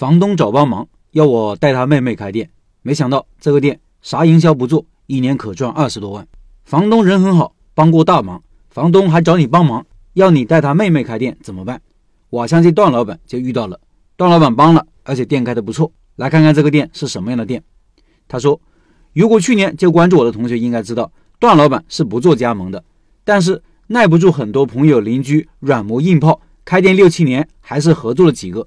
房东找帮忙，要我带他妹妹开店。没想到这个店啥营销不做，一年可赚二十多万。房东人很好，帮过大忙。房东还找你帮忙，要你带他妹妹开店，怎么办？我相信段老板就遇到了。段老板帮了，而且店开的不错。来看看这个店是什么样的店。他说，如果去年就关注我的同学应该知道，段老板是不做加盟的。但是耐不住很多朋友邻居软磨硬泡，开店六七年还是合作了几个。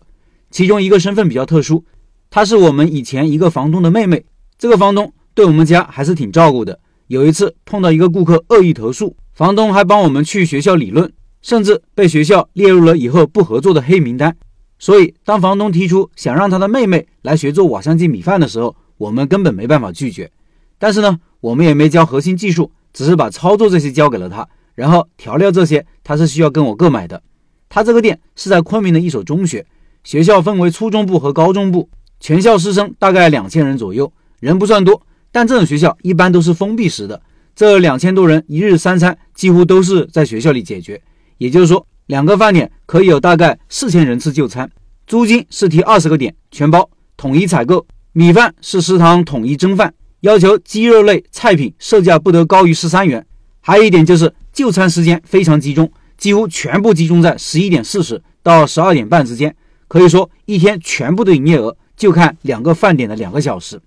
其中一个身份比较特殊，她是我们以前一个房东的妹妹。这个房东对我们家还是挺照顾的。有一次碰到一个顾客恶意投诉，房东还帮我们去学校理论，甚至被学校列入了以后不合作的黑名单。所以当房东提出想让他的妹妹来学做瓦香鸡米饭的时候，我们根本没办法拒绝。但是呢，我们也没教核心技术，只是把操作这些交给了他，然后调料这些他是需要跟我购买的。他这个店是在昆明的一所中学。学校分为初中部和高中部，全校师生大概两千人左右，人不算多，但这种学校一般都是封闭式的。这两千多人一日三餐几乎都是在学校里解决，也就是说，两个饭点可以有大概四千人次就餐。租金是提二十个点全包，统一采购。米饭是食堂统一蒸饭，要求鸡肉类菜品售价不得高于十三元。还有一点就是就餐时间非常集中，几乎全部集中在十一点四十到十二点半之间。可以说，一天全部的营业额就看两个饭点的两个小时。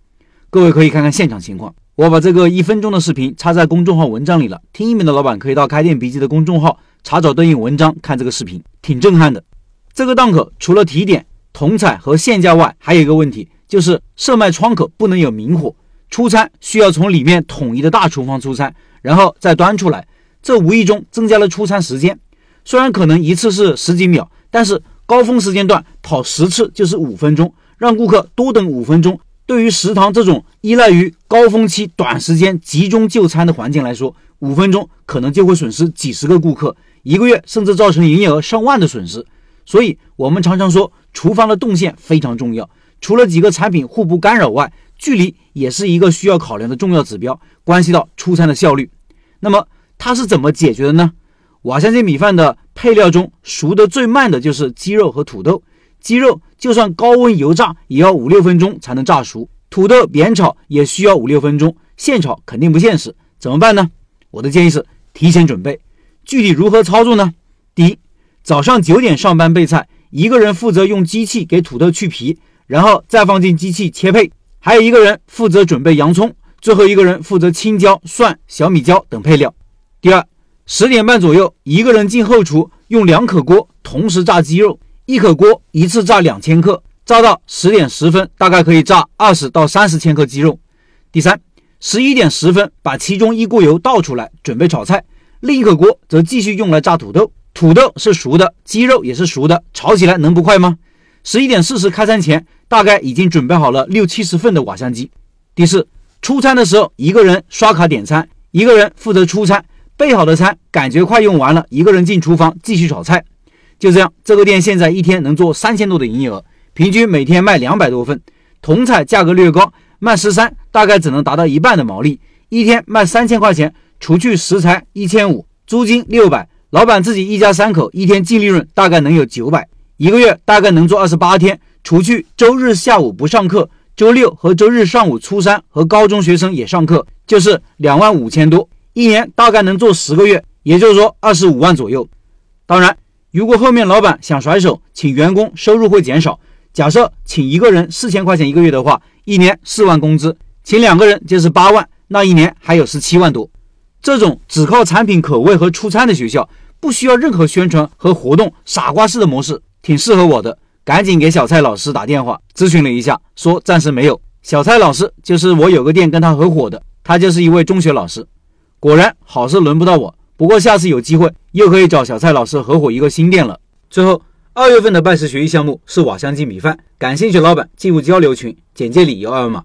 各位可以看看现场情况。我把这个一分钟的视频插在公众号文章里了，听音频的老板可以到开店笔记的公众号查找对应文章看这个视频，挺震撼的。这个档口除了提点、同彩和限价外，还有一个问题，就是售卖窗口不能有明火，出餐需要从里面统一的大厨房出餐，然后再端出来，这无意中增加了出餐时间。虽然可能一次是十几秒，但是。高峰时间段跑十次就是五分钟，让顾客多等五分钟。对于食堂这种依赖于高峰期短时间集中就餐的环境来说，五分钟可能就会损失几十个顾客，一个月甚至造成营业额上万的损失。所以，我们常常说，厨房的动线非常重要。除了几个产品互不干扰外，距离也是一个需要考量的重要指标，关系到出餐的效率。那么，它是怎么解决的呢？瓦香鸡米饭的配料中，熟得最慢的就是鸡肉和土豆。鸡肉就算高温油炸，也要五六分钟才能炸熟；土豆煸炒也需要五六分钟，现炒肯定不现实。怎么办呢？我的建议是提前准备。具体如何操作呢？第一，早上九点上班备菜，一个人负责用机器给土豆去皮，然后再放进机器切配；还有一个人负责准备洋葱，最后一个人负责青椒、蒜、小米椒等配料。第二。十点半左右，一个人进后厨，用两口锅同时炸鸡肉，一口锅一次炸两千克，炸到十点十分，大概可以炸二十到三十千克鸡肉。第三，十一点十分把其中一锅油倒出来，准备炒菜，另一口锅则继续用来炸土豆，土豆是熟的，鸡肉也是熟的，炒起来能不快吗？十一点四十开餐前，大概已经准备好了六七十份的瓦香鸡。第四，出餐的时候，一个人刷卡点餐，一个人负责出餐。备好的餐感觉快用完了，一个人进厨房继续炒菜。就这样，这个店现在一天能做三千多的营业额，平均每天卖两百多份。同菜价格略高，卖十三大概只能达到一半的毛利。一天卖三千块钱，除去食材一千五，租金六百，老板自己一家三口一天净利润大概能有九百，一个月大概能做二十八天，除去周日下午不上课，周六和周日上午初三和高中学生也上课，就是两万五千多。一年大概能做十个月，也就是说二十五万左右。当然，如果后面老板想甩手，请员工收入会减少。假设请一个人四千块钱一个月的话，一年四万工资，请两个人就是八万，那一年还有十七万多。这种只靠产品口味和出餐的学校，不需要任何宣传和活动，傻瓜式的模式，挺适合我的。赶紧给小蔡老师打电话咨询了一下，说暂时没有。小蔡老师就是我有个店跟他合伙的，他就是一位中学老师。果然好事轮不到我，不过下次有机会又可以找小蔡老师合伙一个新店了。最后，二月份的拜师学艺项目是瓦香鸡米饭，感兴趣老板进入交流群，简介里有二维码。